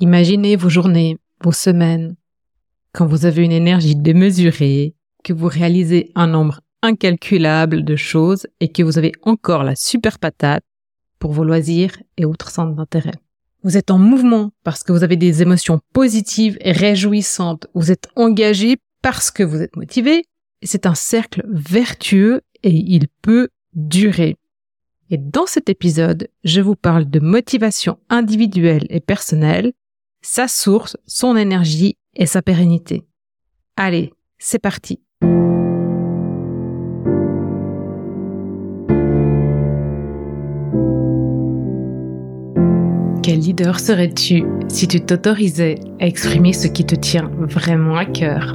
Imaginez vos journées, vos semaines, quand vous avez une énergie démesurée, que vous réalisez un nombre incalculable de choses et que vous avez encore la super patate pour vos loisirs et autres centres d'intérêt. Vous êtes en mouvement parce que vous avez des émotions positives et réjouissantes. Vous êtes engagé parce que vous êtes motivé. C'est un cercle vertueux et il peut durer. Et dans cet épisode, je vous parle de motivation individuelle et personnelle, sa source, son énergie et sa pérennité. Allez, c'est parti. Quel leader serais-tu si tu t'autorisais à exprimer ce qui te tient vraiment à cœur?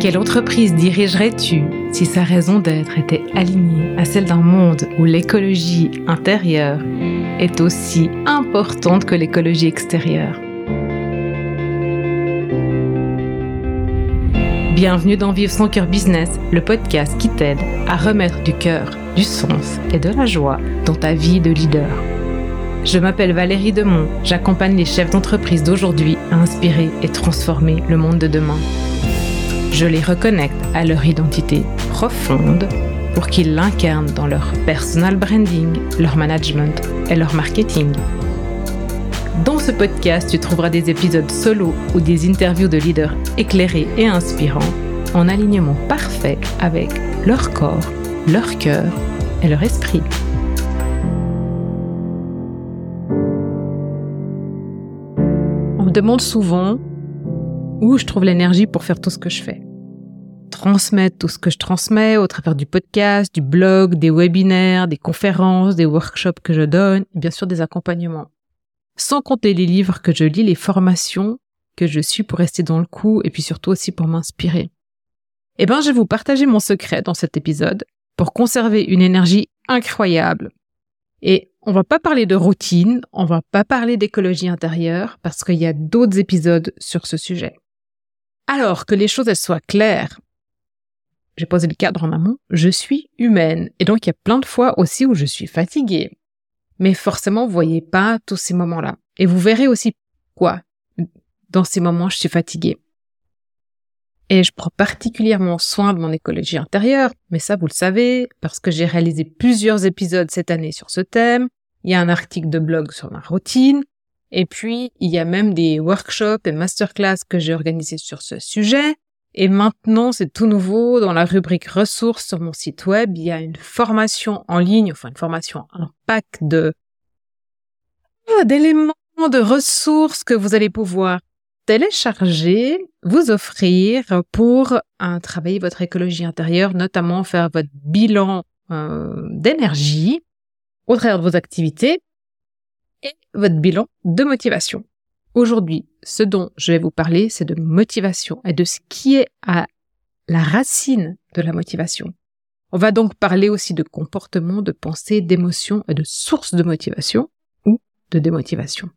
Quelle entreprise dirigerais-tu si sa raison d'être était alignée à celle d'un monde où l'écologie intérieure est aussi importante que l'écologie extérieure Bienvenue dans Vivre son cœur business, le podcast qui t'aide à remettre du cœur, du sens et de la joie dans ta vie de leader. Je m'appelle Valérie Demont, j'accompagne les chefs d'entreprise d'aujourd'hui à inspirer et transformer le monde de demain. Je les reconnecte à leur identité profonde pour qu'ils l'incarnent dans leur personal branding, leur management et leur marketing. Dans ce podcast, tu trouveras des épisodes solo ou des interviews de leaders éclairés et inspirants en alignement parfait avec leur corps, leur cœur et leur esprit. demande souvent où je trouve l'énergie pour faire tout ce que je fais. Transmettre tout ce que je transmets au travers du podcast, du blog, des webinaires, des conférences, des workshops que je donne, bien sûr des accompagnements. Sans compter les livres que je lis, les formations que je suis pour rester dans le coup et puis surtout aussi pour m'inspirer. Eh ben, je vais vous partager mon secret dans cet épisode pour conserver une énergie incroyable. Et on va pas parler de routine, on va pas parler d'écologie intérieure parce qu'il y a d'autres épisodes sur ce sujet. Alors que les choses elles soient claires, j'ai posé le cadre en amont, je suis humaine et donc il y a plein de fois aussi où je suis fatiguée. Mais forcément, vous voyez pas tous ces moments-là. Et vous verrez aussi quoi dans ces moments je suis fatiguée. Et je prends particulièrement soin de mon écologie intérieure, mais ça vous le savez, parce que j'ai réalisé plusieurs épisodes cette année sur ce thème, il y a un article de blog sur ma routine, et puis il y a même des workshops et masterclass que j'ai organisés sur ce sujet. Et maintenant, c'est tout nouveau, dans la rubrique ressources sur mon site web, il y a une formation en ligne, enfin une formation, un pack de ah, d'éléments, de ressources que vous allez pouvoir télécharger, vous offrir pour euh, travailler votre écologie intérieure, notamment faire votre bilan euh, d'énergie au travers de vos activités et votre bilan de motivation. Aujourd'hui, ce dont je vais vous parler, c'est de motivation et de ce qui est à la racine de la motivation. On va donc parler aussi de comportement, de pensée, d'émotion et de sources de motivation ou de démotivation.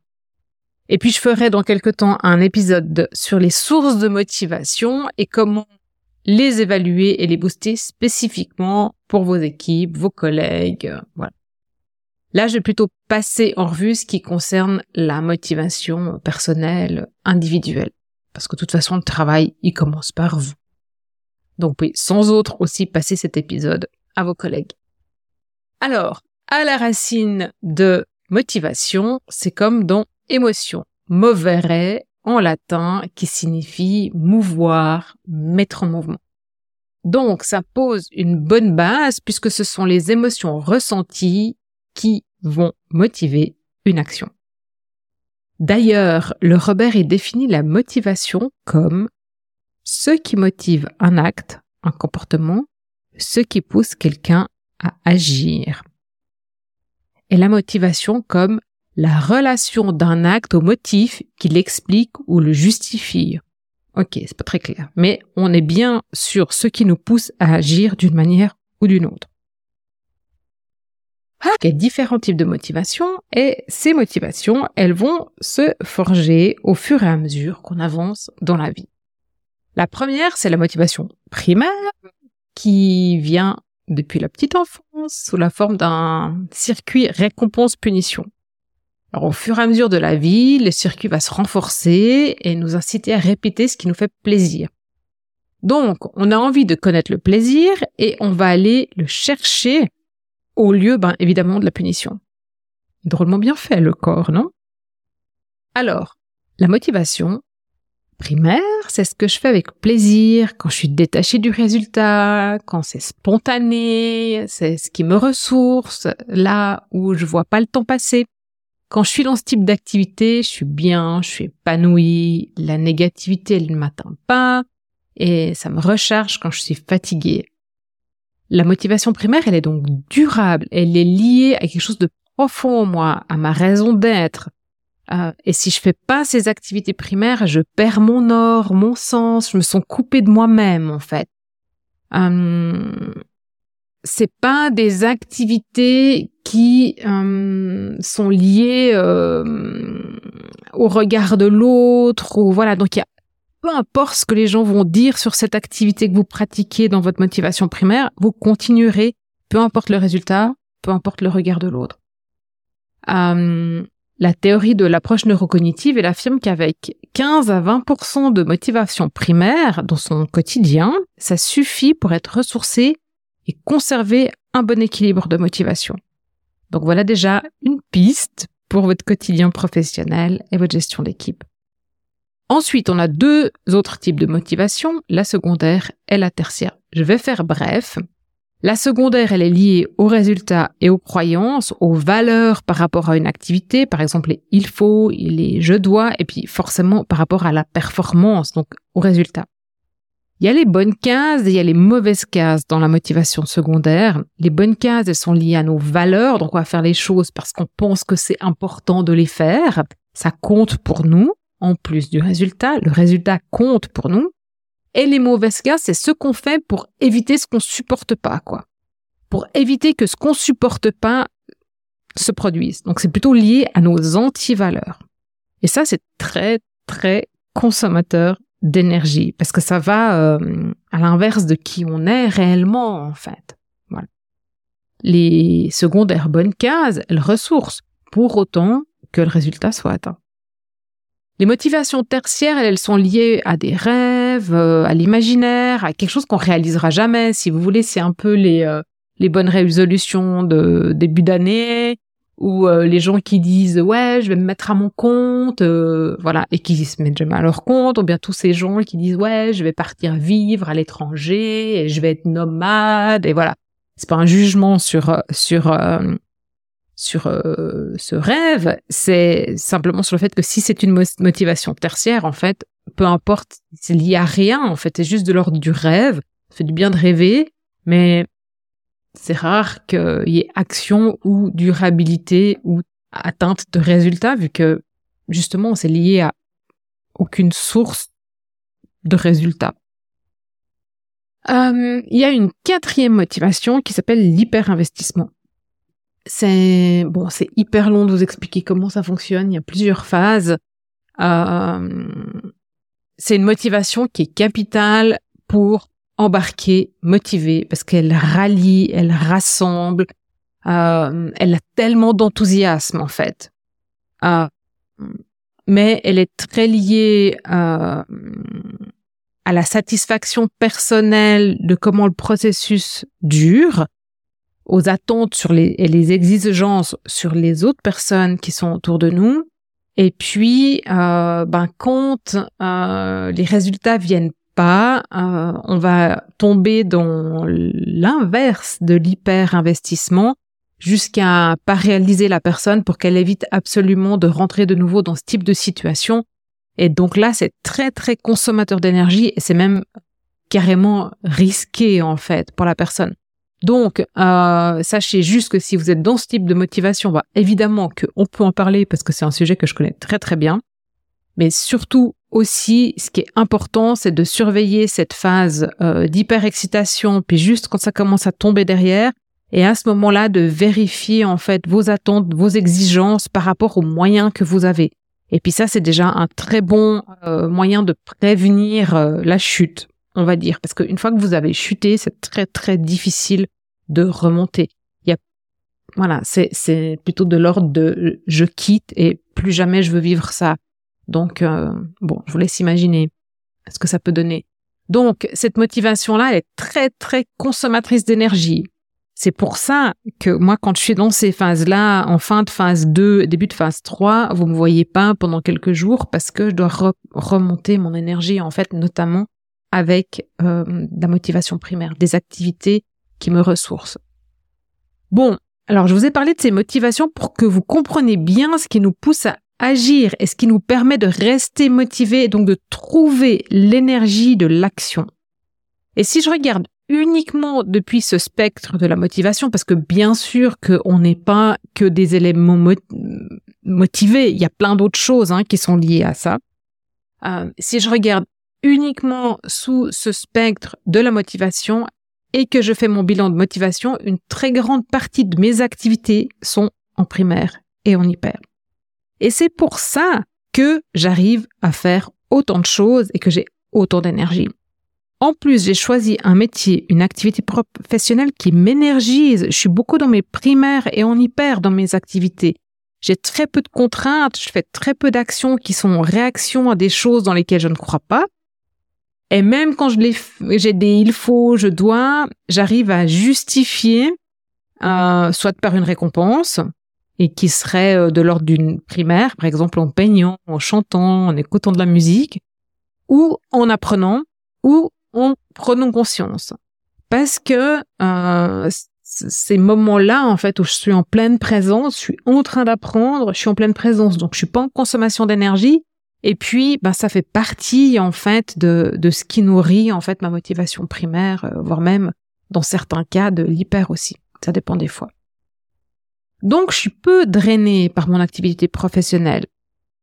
Et puis je ferai dans quelque temps un épisode sur les sources de motivation et comment les évaluer et les booster spécifiquement pour vos équipes, vos collègues, voilà. Là, je vais plutôt passer en revue ce qui concerne la motivation personnelle, individuelle. Parce que de toute façon, le travail, il commence par vous. Donc oui, sans autre aussi passer cet épisode à vos collègues. Alors, à la racine de motivation, c'est comme dans émotion. Movere en latin qui signifie mouvoir, mettre en mouvement. Donc ça pose une bonne base puisque ce sont les émotions ressenties qui vont motiver une action. D'ailleurs, le Robert est défini la motivation comme ce qui motive un acte, un comportement, ce qui pousse quelqu'un à agir. Et la motivation comme la relation d'un acte au motif qui l'explique ou le justifie. Ok, c'est pas très clair, mais on est bien sur ce qui nous pousse à agir d'une manière ou d'une autre. Il y a différents types de motivations et ces motivations, elles vont se forger au fur et à mesure qu'on avance dans la vie. La première, c'est la motivation primaire qui vient depuis la petite enfance sous la forme d'un circuit récompense-punition. Alors, au fur et à mesure de la vie, le circuit va se renforcer et nous inciter à répéter ce qui nous fait plaisir. Donc, on a envie de connaître le plaisir et on va aller le chercher au lieu, ben, évidemment, de la punition. Drôlement bien fait, le corps, non? Alors, la motivation primaire, c'est ce que je fais avec plaisir, quand je suis détachée du résultat, quand c'est spontané, c'est ce qui me ressource, là où je vois pas le temps passer. Quand je suis dans ce type d'activité, je suis bien, je suis épanouie, la négativité, elle ne m'atteint pas, et ça me recharge quand je suis fatiguée. La motivation primaire, elle est donc durable, elle est liée à quelque chose de profond en moi, à ma raison d'être. Euh, et si je fais pas ces activités primaires, je perds mon or, mon sens, je me sens coupée de moi-même en fait. Euh, c'est pas des activités qui euh, sont liées au regard de l'autre ou voilà donc il y a peu importe ce que les gens vont dire sur cette activité que vous pratiquez dans votre motivation primaire, vous continuerez, peu importe le résultat, peu importe le regard de l'autre. Euh, la théorie de l'approche neurocognitive, elle affirme qu'avec 15 à 20% de motivation primaire dans son quotidien, ça suffit pour être ressourcé et conserver un bon équilibre de motivation. Donc voilà déjà une piste pour votre quotidien professionnel et votre gestion d'équipe. Ensuite, on a deux autres types de motivation, la secondaire et la tertiaire. Je vais faire bref. La secondaire, elle est liée aux résultats et aux croyances, aux valeurs par rapport à une activité, par exemple les il faut, les je dois, et puis forcément par rapport à la performance, donc aux résultats. Il y a les bonnes cases et il y a les mauvaises cases dans la motivation secondaire. Les bonnes cases, elles sont liées à nos valeurs, donc on va faire les choses parce qu'on pense que c'est important de les faire. Ça compte pour nous, en plus du résultat. Le résultat compte pour nous. Et les mauvaises cases, c'est ce qu'on fait pour éviter ce qu'on supporte pas, quoi. Pour éviter que ce qu'on supporte pas se produise. Donc c'est plutôt lié à nos anti-valeurs. Et ça, c'est très, très consommateur d'énergie parce que ça va euh, à l'inverse de qui on est réellement en fait. Voilà. Les secondaires bonnes cases, elles ressourcent pour autant que le résultat soit atteint. Les motivations tertiaires, elles, sont liées à des rêves, euh, à l'imaginaire, à quelque chose qu'on réalisera jamais. Si vous voulez, c'est un peu les euh, les bonnes résolutions de début d'année, ou euh, les gens qui disent ouais je vais me mettre à mon compte euh, voilà et qui se mettent jamais à leur compte ou bien tous ces gens qui disent ouais je vais partir vivre à l'étranger et je vais être nomade et voilà c'est pas un jugement sur euh, sur sur ce rêve c'est simplement sur le fait que si c'est une motivation tertiaire en fait peu importe c'est lié à rien en fait c'est juste de l'ordre du rêve ça fait du bien de rêver mais c'est rare qu'il y ait action ou durabilité ou atteinte de résultats, vu que justement c'est lié à aucune source de résultats. Euh, il y a une quatrième motivation qui s'appelle l'hyperinvestissement. C'est bon, c'est hyper long de vous expliquer comment ça fonctionne. Il y a plusieurs phases. Euh, c'est une motivation qui est capitale pour embarquée, motivée, parce qu'elle rallie, elle rassemble, euh, elle a tellement d'enthousiasme en fait. Euh, mais elle est très liée euh, à la satisfaction personnelle de comment le processus dure, aux attentes sur les, et les exigences sur les autres personnes qui sont autour de nous. Et puis, euh, ben, quand euh, les résultats viennent pas, euh, on va tomber dans l'inverse de l'hyper-investissement jusqu'à pas réaliser la personne pour qu'elle évite absolument de rentrer de nouveau dans ce type de situation. Et donc là, c'est très très consommateur d'énergie et c'est même carrément risqué en fait pour la personne. Donc, euh, sachez juste que si vous êtes dans ce type de motivation, bah, évidemment qu'on peut en parler parce que c'est un sujet que je connais très très bien. Mais surtout, aussi, ce qui est important, c'est de surveiller cette phase euh, d'hyperexcitation, puis juste quand ça commence à tomber derrière, et à ce moment-là, de vérifier en fait vos attentes, vos exigences par rapport aux moyens que vous avez. Et puis ça, c'est déjà un très bon euh, moyen de prévenir euh, la chute, on va dire, parce qu'une fois que vous avez chuté, c'est très très difficile de remonter. Il y a voilà, c'est c'est plutôt de l'ordre de je quitte et plus jamais je veux vivre ça. Donc euh, bon, je vous laisse imaginer ce que ça peut donner. Donc cette motivation là, elle est très très consommatrice d'énergie. C'est pour ça que moi, quand je suis dans ces phases-là, en fin de phase 2, début de phase 3, vous me voyez pas pendant quelques jours parce que je dois remonter mon énergie, en fait, notamment avec euh, la motivation primaire, des activités qui me ressourcent. Bon, alors je vous ai parlé de ces motivations pour que vous compreniez bien ce qui nous pousse à agir et ce qui nous permet de rester motivés et donc de trouver l'énergie de l'action. Et si je regarde uniquement depuis ce spectre de la motivation, parce que bien sûr qu'on n'est pas que des éléments motivés, il y a plein d'autres choses hein, qui sont liées à ça. Euh, si je regarde uniquement sous ce spectre de la motivation et que je fais mon bilan de motivation, une très grande partie de mes activités sont en primaire et en hyper. Et c'est pour ça que j'arrive à faire autant de choses et que j'ai autant d'énergie. En plus, j'ai choisi un métier, une activité professionnelle qui m'énergise. Je suis beaucoup dans mes primaires et on y perd dans mes activités. J'ai très peu de contraintes, je fais très peu d'actions qui sont en réaction à des choses dans lesquelles je ne crois pas. Et même quand je les, j'ai des il faut, je dois, j'arrive à justifier, euh, soit par une récompense, et qui serait euh, de l'ordre d'une primaire, par exemple en peignant, en chantant, en écoutant de la musique, ou en apprenant, ou en prenant conscience. Parce que euh, ces moments-là, en fait, où je suis en pleine présence, je suis en train d'apprendre, je suis en pleine présence, donc je suis pas en consommation d'énergie. Et puis, ben, ça fait partie, en fait, de, de ce qui nourrit, en fait, ma motivation primaire, euh, voire même, dans certains cas, de l'hyper aussi. Ça dépend des fois. Donc, je suis peu drainée par mon activité professionnelle.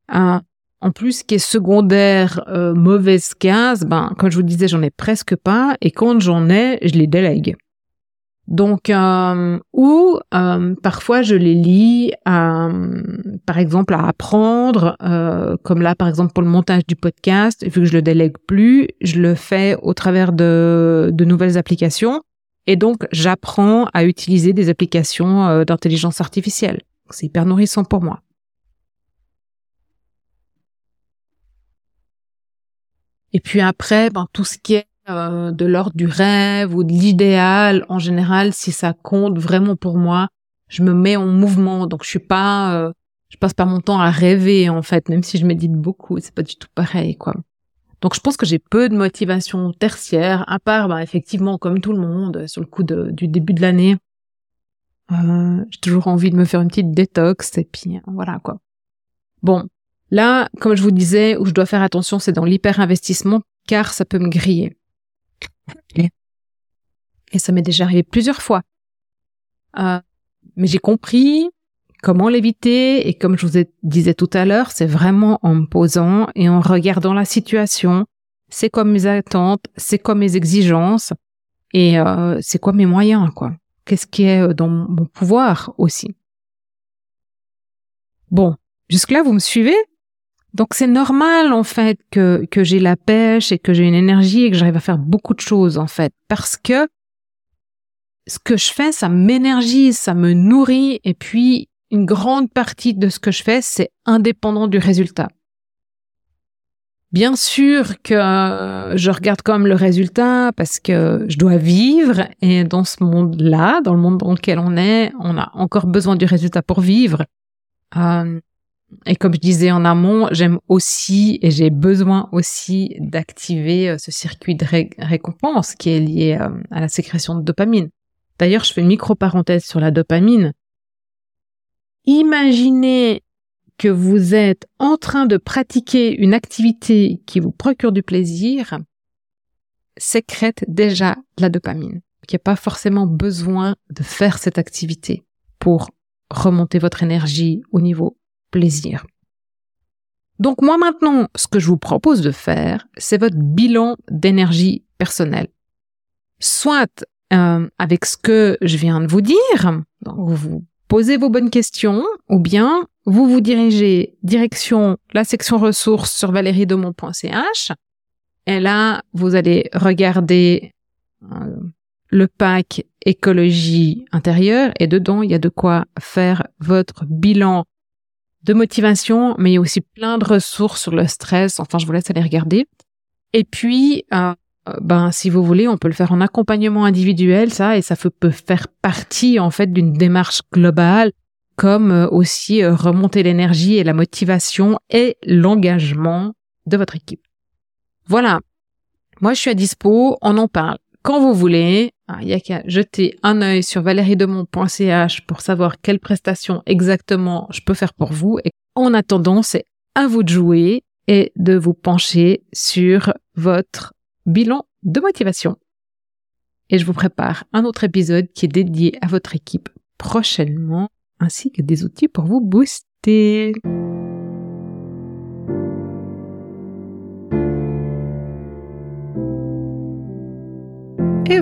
En plus, qui est secondaire, euh, mauvaise case, ben, comme je vous disais, j'en ai presque pas. Et quand j'en ai, je les délègue. Donc, euh, ou euh, parfois je les lis, par exemple, à apprendre, comme là, par exemple, pour le montage du podcast, vu que je le délègue plus, je le fais au travers de, de nouvelles applications. Et donc, j'apprends à utiliser des applications d'intelligence artificielle. C'est hyper nourrissant pour moi. Et puis après, ben, tout ce qui est euh, de l'ordre du rêve ou de l'idéal, en général, si ça compte vraiment pour moi, je me mets en mouvement. Donc je suis pas, euh, je passe pas mon temps à rêver en fait, même si je médite beaucoup, c'est pas du tout pareil quoi. Donc je pense que j'ai peu de motivation tertiaire, à part ben, effectivement comme tout le monde sur le coup du début de l'année. Euh, j'ai toujours envie de me faire une petite détox et puis voilà quoi. Bon, Là, comme je vous disais, où je dois faire attention, c'est dans l'hyper-investissement, car ça peut me griller. Et ça m'est déjà arrivé plusieurs fois. Euh, mais j'ai compris comment l'éviter, et comme je vous disais tout à l'heure, c'est vraiment en me posant et en regardant la situation, c'est quoi mes attentes, c'est quoi mes exigences, et euh, c'est quoi mes moyens, quoi? Qu'est-ce qui est dans mon pouvoir aussi? Bon, jusque-là, vous me suivez? Donc c'est normal en fait que, que j'ai la pêche et que j'ai une énergie et que j'arrive à faire beaucoup de choses en fait parce que ce que je fais ça m'énergise, ça me nourrit et puis une grande partie de ce que je fais c'est indépendant du résultat. Bien sûr que je regarde même le résultat parce que je dois vivre et dans ce monde-là, dans le monde dans lequel on est, on a encore besoin du résultat pour vivre. Euh, et comme je disais en amont, j'aime aussi et j'ai besoin aussi d'activer euh, ce circuit de récompense qui est lié euh, à la sécrétion de dopamine. D'ailleurs, je fais une micro-parenthèse sur la dopamine. Imaginez que vous êtes en train de pratiquer une activité qui vous procure du plaisir, sécrète déjà la dopamine. Il n'y a pas forcément besoin de faire cette activité pour remonter votre énergie au niveau plaisir. Donc moi maintenant, ce que je vous propose de faire, c'est votre bilan d'énergie personnelle. Soit euh, avec ce que je viens de vous dire, donc vous posez vos bonnes questions, ou bien vous vous dirigez direction la section ressources sur valeriedomont.ch, et là, vous allez regarder euh, le pack écologie intérieure et dedans, il y a de quoi faire votre bilan de motivation, mais il y a aussi plein de ressources sur le stress. Enfin, je vous laisse aller regarder. Et puis, euh, ben, si vous voulez, on peut le faire en accompagnement individuel, ça, et ça peut faire partie, en fait, d'une démarche globale, comme euh, aussi euh, remonter l'énergie et la motivation et l'engagement de votre équipe. Voilà. Moi, je suis à dispo. On en parle quand vous voulez. Ah, il y a qu'à jeter un œil sur valeriedemont.ch pour savoir quelle prestation exactement je peux faire pour vous. Et en attendant, c'est à vous de jouer et de vous pencher sur votre bilan de motivation. Et je vous prépare un autre épisode qui est dédié à votre équipe prochainement, ainsi que des outils pour vous booster.